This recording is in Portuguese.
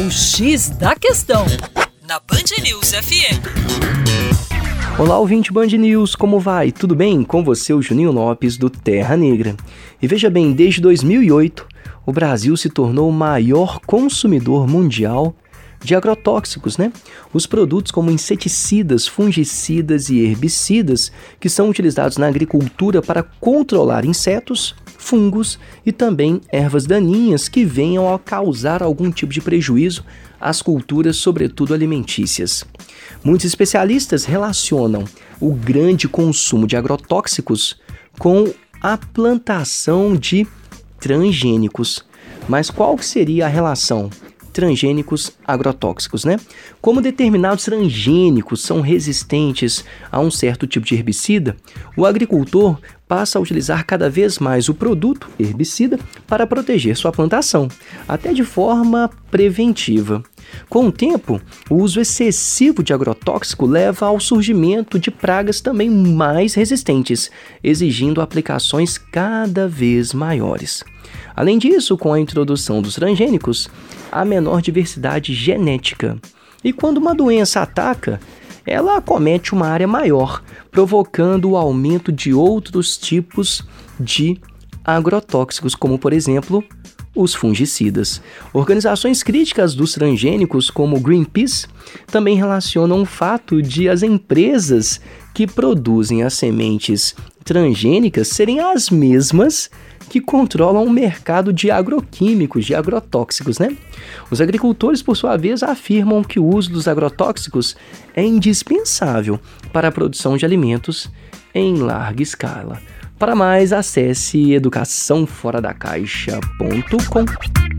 O X da Questão, na Band News FM. Olá, ouvinte Band News, como vai? Tudo bem? Com você, o Juninho Lopes, do Terra Negra. E veja bem, desde 2008, o Brasil se tornou o maior consumidor mundial de agrotóxicos, né? Os produtos como inseticidas, fungicidas e herbicidas que são utilizados na agricultura para controlar insetos, fungos e também ervas daninhas que venham a causar algum tipo de prejuízo às culturas, sobretudo alimentícias. Muitos especialistas relacionam o grande consumo de agrotóxicos com a plantação de transgênicos. Mas qual seria a relação transgênicos agrotóxicos, né? Como determinados transgênicos são resistentes a um certo tipo de herbicida, o agricultor passa a utilizar cada vez mais o produto herbicida para proteger sua plantação, até de forma preventiva. Com o tempo, o uso excessivo de agrotóxico leva ao surgimento de pragas também mais resistentes, exigindo aplicações cada vez maiores. Além disso, com a introdução dos transgênicos, há menor diversidade genética. E quando uma doença ataca, ela acomete uma área maior, provocando o aumento de outros tipos de agrotóxicos, como por exemplo os fungicidas. Organizações críticas dos transgênicos, como Greenpeace, também relacionam o fato de as empresas que produzem as sementes transgênicas serem as mesmas que controlam o mercado de agroquímicos, de agrotóxicos, né? Os agricultores, por sua vez, afirmam que o uso dos agrotóxicos é indispensável para a produção de alimentos em larga escala. Para mais, acesse educaçãoforadacaixa.com.